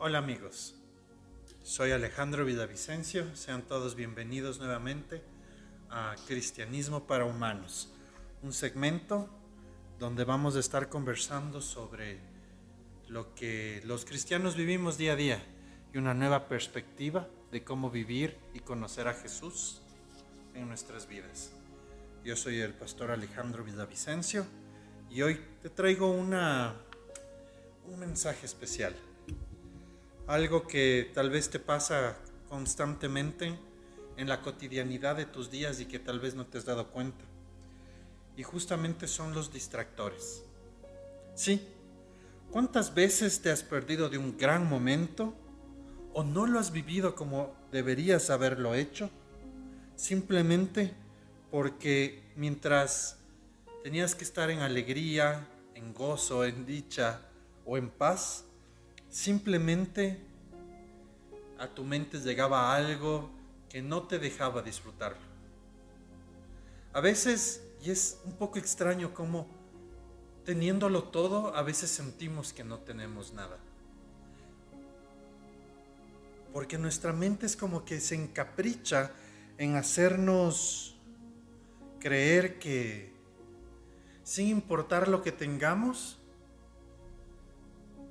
Hola amigos, soy Alejandro Vidavicencio, sean todos bienvenidos nuevamente a Cristianismo para Humanos, un segmento donde vamos a estar conversando sobre lo que los cristianos vivimos día a día y una nueva perspectiva de cómo vivir y conocer a Jesús en nuestras vidas. Yo soy el pastor Alejandro Vidavicencio y hoy te traigo una, un mensaje especial algo que tal vez te pasa constantemente en la cotidianidad de tus días y que tal vez no te has dado cuenta. Y justamente son los distractores. Sí, ¿cuántas veces te has perdido de un gran momento o no lo has vivido como deberías haberlo hecho? Simplemente porque mientras tenías que estar en alegría, en gozo, en dicha o en paz, simplemente a tu mente llegaba algo que no te dejaba disfrutarlo. A veces, y es un poco extraño como teniéndolo todo, a veces sentimos que no tenemos nada. Porque nuestra mente es como que se encapricha en hacernos creer que sin importar lo que tengamos,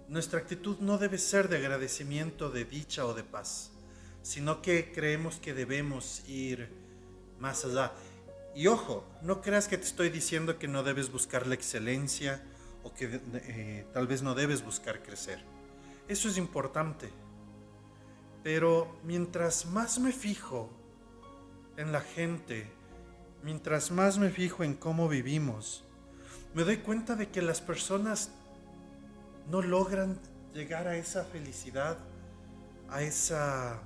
nuestra actitud no debe ser de agradecimiento, de dicha o de paz, sino que creemos que debemos ir más allá. Y ojo, no creas que te estoy diciendo que no debes buscar la excelencia o que eh, tal vez no debes buscar crecer. Eso es importante. Pero mientras más me fijo en la gente, mientras más me fijo en cómo vivimos, me doy cuenta de que las personas no logran llegar a esa felicidad, a esa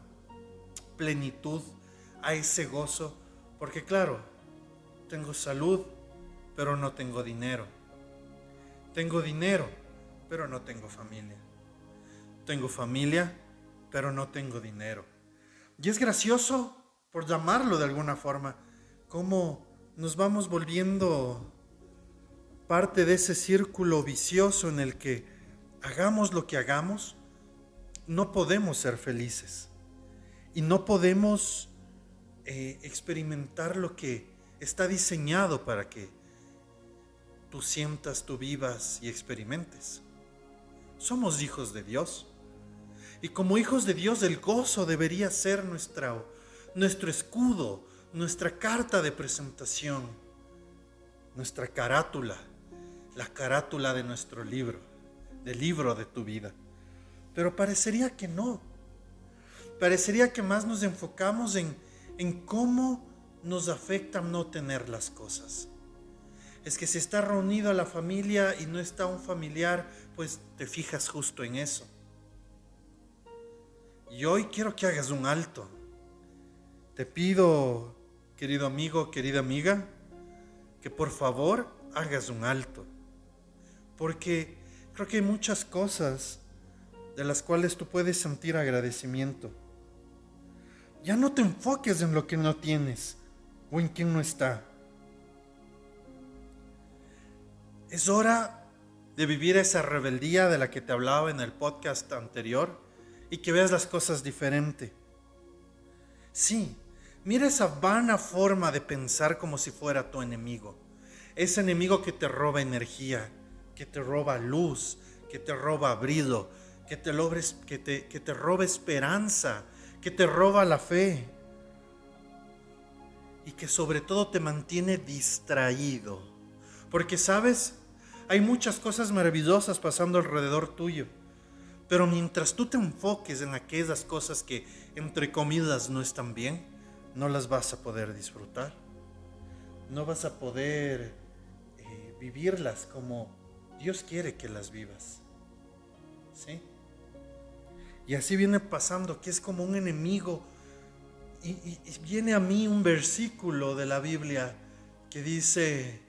plenitud, a ese gozo, porque claro, tengo salud, pero no tengo dinero. Tengo dinero, pero no tengo familia. Tengo familia, pero no tengo dinero. Y es gracioso, por llamarlo de alguna forma, cómo nos vamos volviendo parte de ese círculo vicioso en el que hagamos lo que hagamos, no podemos ser felices y no podemos eh, experimentar lo que está diseñado para que tú sientas, tú vivas y experimentes. Somos hijos de Dios. Y como hijos de Dios, el gozo debería ser nuestro escudo, nuestra carta de presentación, nuestra carátula, la carátula de nuestro libro del libro de tu vida. Pero parecería que no. Parecería que más nos enfocamos en, en cómo nos afecta no tener las cosas. Es que si está reunido la familia y no está un familiar, pues te fijas justo en eso. Y hoy quiero que hagas un alto. Te pido, querido amigo, querida amiga, que por favor hagas un alto. Porque Creo que hay muchas cosas de las cuales tú puedes sentir agradecimiento. Ya no te enfoques en lo que no tienes o en quien no está. Es hora de vivir esa rebeldía de la que te hablaba en el podcast anterior y que veas las cosas diferente. Sí, mira esa vana forma de pensar como si fuera tu enemigo. Ese enemigo que te roba energía, que te roba luz, que te roba brillo, que te, logres, que te, que te roba esperanza, que te roba la fe y que sobre todo te mantiene distraído. Porque sabes, hay muchas cosas maravillosas pasando alrededor tuyo. Pero mientras tú te enfoques en aquellas cosas que, entre comidas, no están bien, no las vas a poder disfrutar. No vas a poder eh, vivirlas como Dios quiere que las vivas. ¿Sí? Y así viene pasando, que es como un enemigo. Y, viene a mí un versículo de la Biblia que dice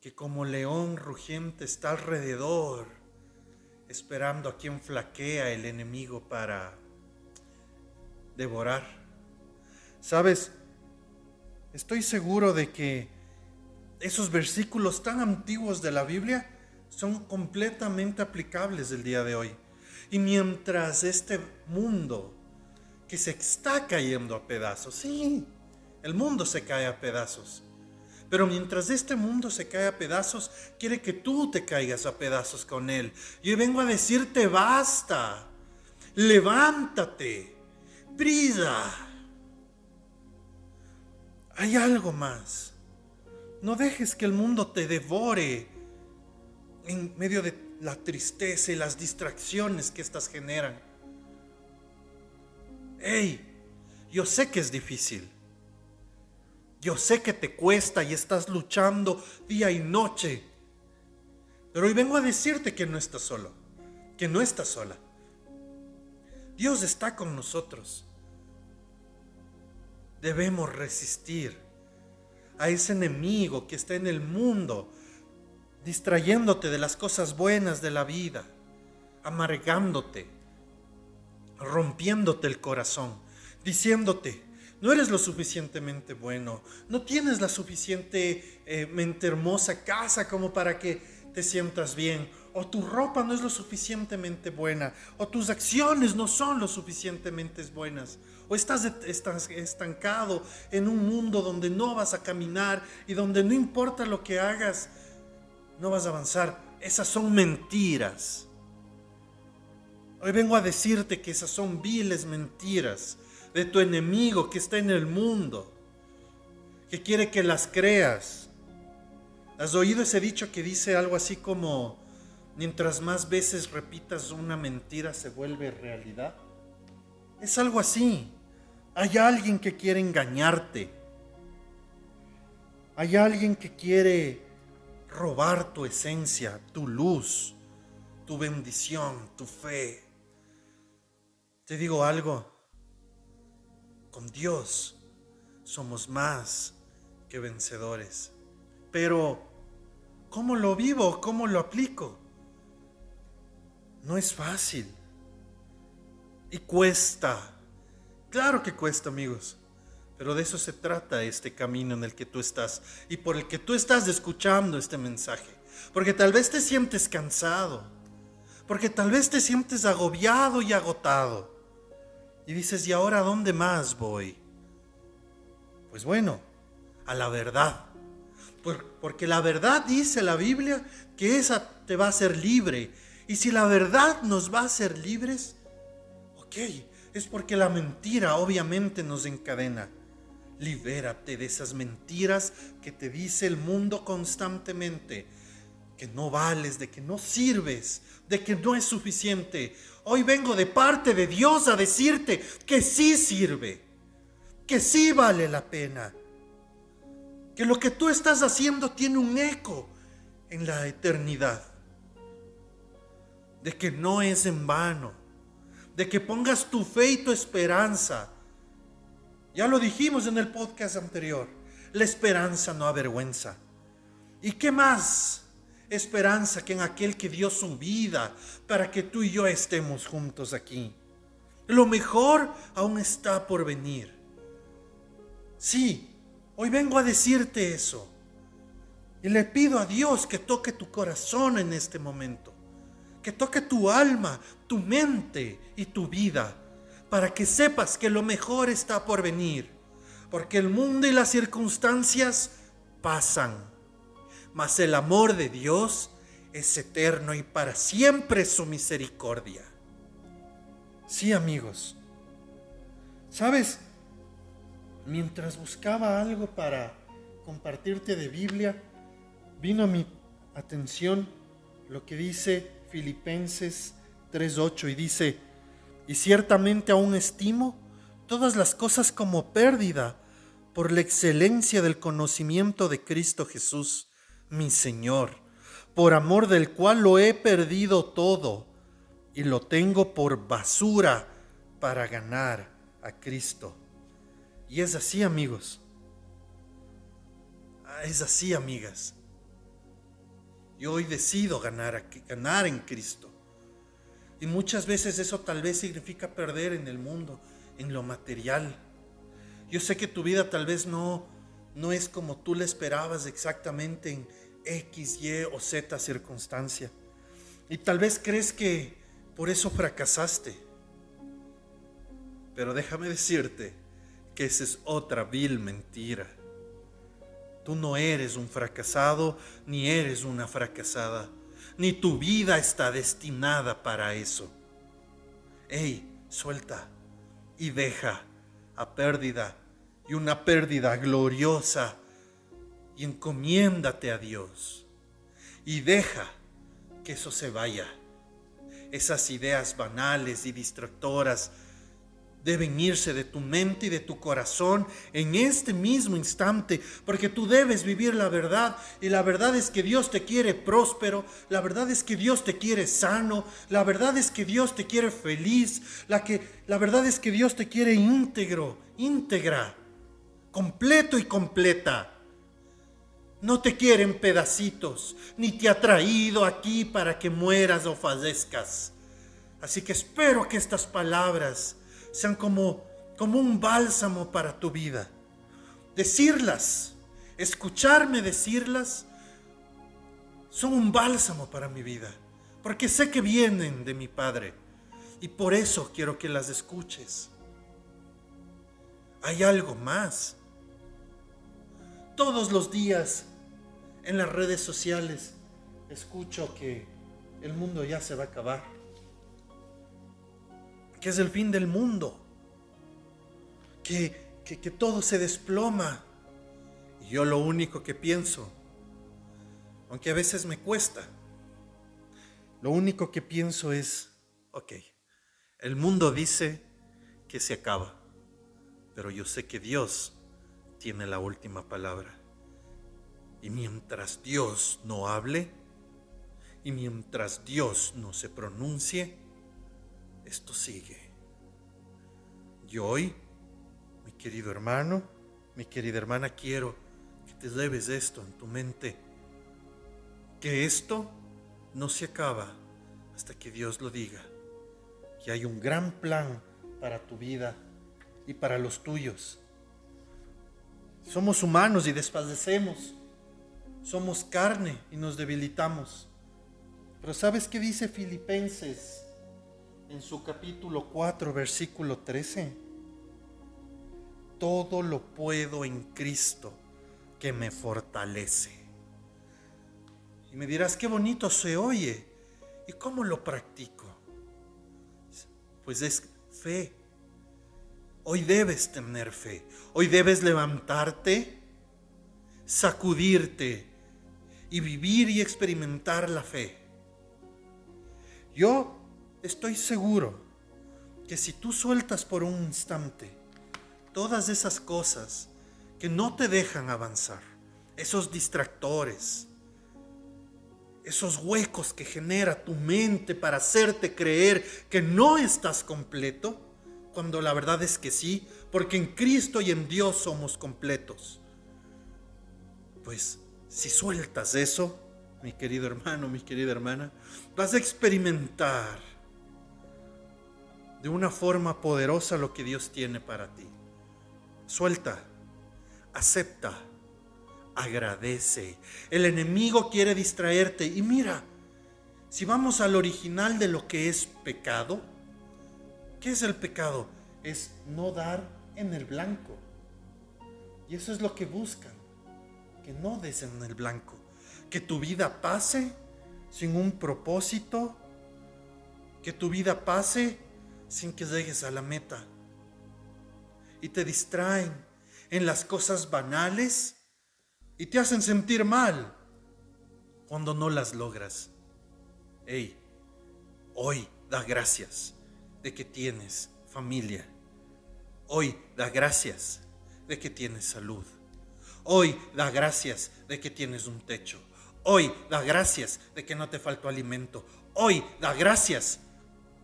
que como león rugiente está alrededor, esperando a quien flaquea el enemigo para devorar. Sabes, estoy seguro de que esos versículos tan antiguos de la Biblia son completamente aplicables el día de hoy. Y mientras este mundo que se está cayendo a pedazos, sí, el mundo se cae a pedazos. Pero mientras este mundo se cae a pedazos, quiere que tú te caigas a pedazos con él. Yo vengo a decirte, basta, levántate, brilla. Hay algo más. No dejes que el mundo te devore en medio de la tristeza y las distracciones que estas generan. Hey, yo sé que es difícil. Yo sé que te cuesta y estás luchando día y noche. Pero hoy vengo a decirte que no estás solo, que no estás sola. Dios está con nosotros. Debemos resistir a ese enemigo que está en el mundo, distrayéndote de las cosas buenas de la vida, amargándote, rompiéndote el corazón, diciéndote, no eres lo suficientemente bueno, no tienes la suficientemente hermosa casa como para que te sientas bien, o tu ropa no es lo suficientemente buena, o tus acciones no son lo suficientemente buenas, o estás estancado en un mundo donde no vas a caminar y donde no importa lo que hagas, no vas a avanzar. Esas son mentiras. Hoy vengo a decirte que esas son viles mentiras de tu enemigo que está en el mundo, que quiere que las creas. ¿Has oído ese dicho que dice algo así como, mientras más veces repitas una mentira se vuelve realidad? Es algo así. Hay alguien que quiere engañarte. Hay alguien que quiere robar tu esencia, tu luz, tu bendición, tu fe. Te digo algo, con Dios somos más que vencedores. Pero, ¿cómo lo vivo? ¿Cómo lo aplico? No es fácil. Y cuesta. Claro que cuesta, amigos. Pero de eso se trata este camino en el que tú estás y por el que tú estás escuchando este mensaje. Porque tal vez te sientes cansado. Porque tal vez te sientes agobiado y agotado. Y dices, ¿y ahora dónde más voy? Pues bueno, a la verdad. Porque la verdad dice la Biblia que esa te va a hacer libre. Y si la verdad nos va a hacer libres, ok, es porque la mentira obviamente nos encadena. Libérate de esas mentiras que te dice el mundo constantemente. Que no vales, de que no sirves, de que no es suficiente. Hoy vengo de parte de Dios a decirte que sí sirve, que sí vale la pena, que lo que tú estás haciendo tiene un eco en la eternidad, de que no es en vano, de que pongas tu fe y tu esperanza. Ya lo dijimos en el podcast anterior, la esperanza no avergüenza. ¿Y qué más? esperanza que en aquel que dio su vida para que tú y yo estemos juntos aquí. Lo mejor aún está por venir. Sí, hoy vengo a decirte eso. Y le pido a Dios que toque tu corazón en este momento. Que toque tu alma, tu mente y tu vida. Para que sepas que lo mejor está por venir. Porque el mundo y las circunstancias pasan mas el amor de Dios es eterno y para siempre su misericordia. Sí, amigos. ¿Sabes? Mientras buscaba algo para compartirte de Biblia, vino a mi atención lo que dice Filipenses 3:8 y dice, y ciertamente aún estimo todas las cosas como pérdida por la excelencia del conocimiento de Cristo Jesús mi Señor, por amor del cual lo he perdido todo y lo tengo por basura para ganar a Cristo. Y es así, amigos. Ah, es así, amigas. Yo hoy decido ganar, ganar en Cristo. Y muchas veces eso tal vez significa perder en el mundo, en lo material. Yo sé que tu vida tal vez no, no es como tú le esperabas exactamente en, X, Y o Z circunstancia. Y tal vez crees que, Por eso fracasaste. Pero déjame decirte que esa es otra vil mentira. Tú no eres un fracasado ni eres una fracasada, ni tu vida está destinada para eso. Ey, suelta y deja a pérdida y una pérdida gloriosa y encomiéndate a Dios y deja que eso se vaya. Esas ideas banales y distractoras deben irse de tu mente y de tu corazón en este mismo instante, porque tú debes vivir la verdad y la verdad es que Dios te quiere próspero, la verdad es que Dios te quiere sano, la verdad es que Dios te quiere feliz, la, que, la verdad es que Dios te quiere íntegro, íntegra, completo y completa. No te quiere en pedacitos, ni te ha traído aquí para que mueras o fallezcas. Así que espero que estas palabras sean como, como un bálsamo para tu vida. Decirlas, escucharme decirlas, son un bálsamo para mi vida, porque sé que vienen de mi Padre y por eso quiero que las escuches. Hay algo más. Todos los días en las redes sociales escucho que el mundo ya se va a acabar que es el fin del mundo, que, que, todo se desploma. Y yo lo único que pienso, aunque a veces me cuesta, lo único que pienso es, ok, el mundo dice que se acaba, pero yo sé que Dios tiene la última palabra. Y mientras Dios no hable, y mientras Dios no se pronuncie, esto sigue. Y hoy, mi querido hermano, mi querida hermana, quiero que te lleves esto en tu mente, que esto no se acaba hasta que Dios lo diga, que hay un gran plan para tu vida y para los tuyos. Somos humanos y desfallecemos, somos carne y nos debilitamos. Pero ¿sabes qué dice Filipenses en su capítulo 4, versículo 13. Todo lo puedo en Cristo que me fortalece. Y me dirás, qué bonito se oye. ¿Y cómo lo practico? Pues es fe. Hoy debes tener fe. Hoy debes levantarte, sacudirte y vivir y experimentar la fe. Yo estoy seguro que si tú sueltas por un instante todas esas cosas que no te dejan avanzar, esos distractores, esos huecos que genera tu mente para hacerte creer que no estás completo, cuando la verdad es que sí, porque en Cristo y en Dios somos completos. Pues si sueltas eso, mi querido hermano, mi querida hermana, vas a experimentar de una forma poderosa lo que Dios tiene para ti. Suelta, acepta, agradece. El enemigo quiere distraerte y mira, si vamos al original de lo que es pecado, ¿qué es el pecado? Es no dar en el blanco. Y eso es lo que buscan, que no des en el blanco, que tu vida pase sin un propósito, que tu vida pase sin que llegues a la meta. Y te distraen en las cosas banales y te hacen sentir mal cuando no las logras. Hey, hoy da gracias de que tienes familia. Hoy da gracias de que tienes salud. Hoy da gracias de que tienes un techo. Hoy da gracias de que no te faltó alimento. Hoy da gracias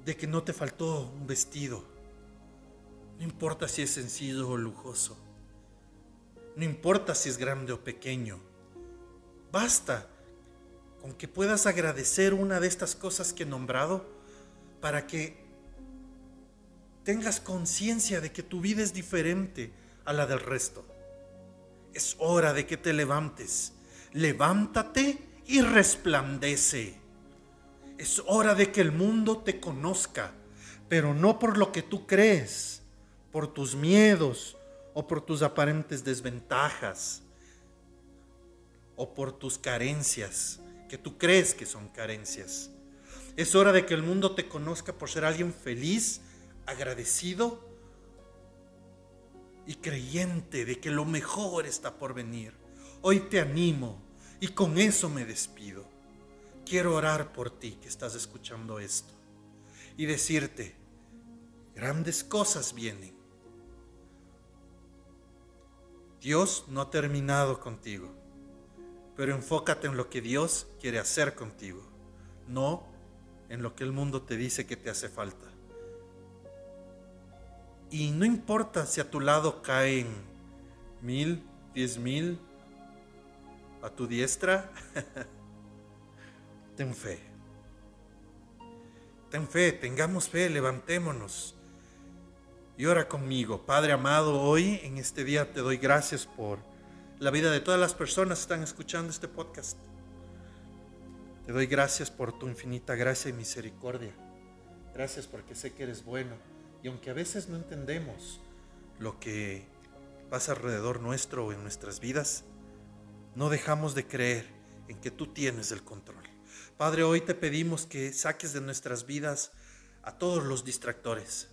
de que no te faltó un vestido. No importa si es sencillo o lujoso. No importa si es grande o pequeño. Basta con que puedas agradecer una de estas cosas que he nombrado para que tengas conciencia de que tu vida es diferente a la del resto. Es hora de que te levantes. Levántate y resplandece. Es hora de que el mundo te conozca, pero no por lo que tú crees, por tus miedos o por tus aparentes desventajas o por tus carencias, que tú crees que son carencias. Es hora de que el mundo te conozca por ser alguien feliz, agradecido y creyente de que lo mejor está por venir. Hoy te animo y con eso me despido. Quiero orar por ti que estás escuchando esto y decirte, grandes cosas vienen. Dios no ha terminado contigo, pero enfócate en lo que Dios quiere hacer contigo, no en lo que el mundo te dice que te hace falta. Y no importa si a tu lado caen mil, diez mil, a tu diestra, ten fe. Ten fe, tengamos fe, levantémonos. Y ora conmigo, Padre amado, hoy en este día te doy gracias por la vida de todas las personas que están escuchando este podcast. Te doy gracias por tu infinita gracia y misericordia. Gracias porque sé que eres bueno. Y aunque a veces no entendemos lo que pasa alrededor nuestro o en nuestras vidas, no dejamos de creer en que tú tienes el control. Padre, hoy te pedimos que saques de nuestras vidas a todos los distractores,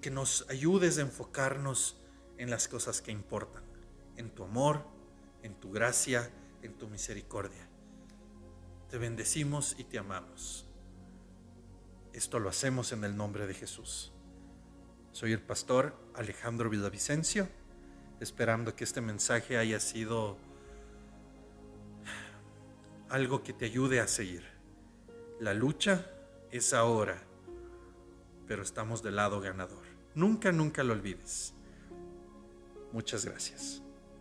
que nos ayudes a enfocarnos en las cosas que importan, en tu amor, en tu gracia, en tu misericordia. Te bendecimos y te amamos. Esto lo hacemos en el nombre de Jesús. Soy el pastor Alejandro Villavicencio, esperando que este mensaje haya sido algo que te ayude a seguir. La lucha es ahora, pero estamos del lado ganador. Nunca, nunca lo olvides. Muchas gracias.